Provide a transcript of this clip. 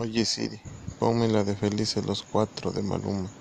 Oye Siri, ponme la de Felices los Cuatro de Maluma.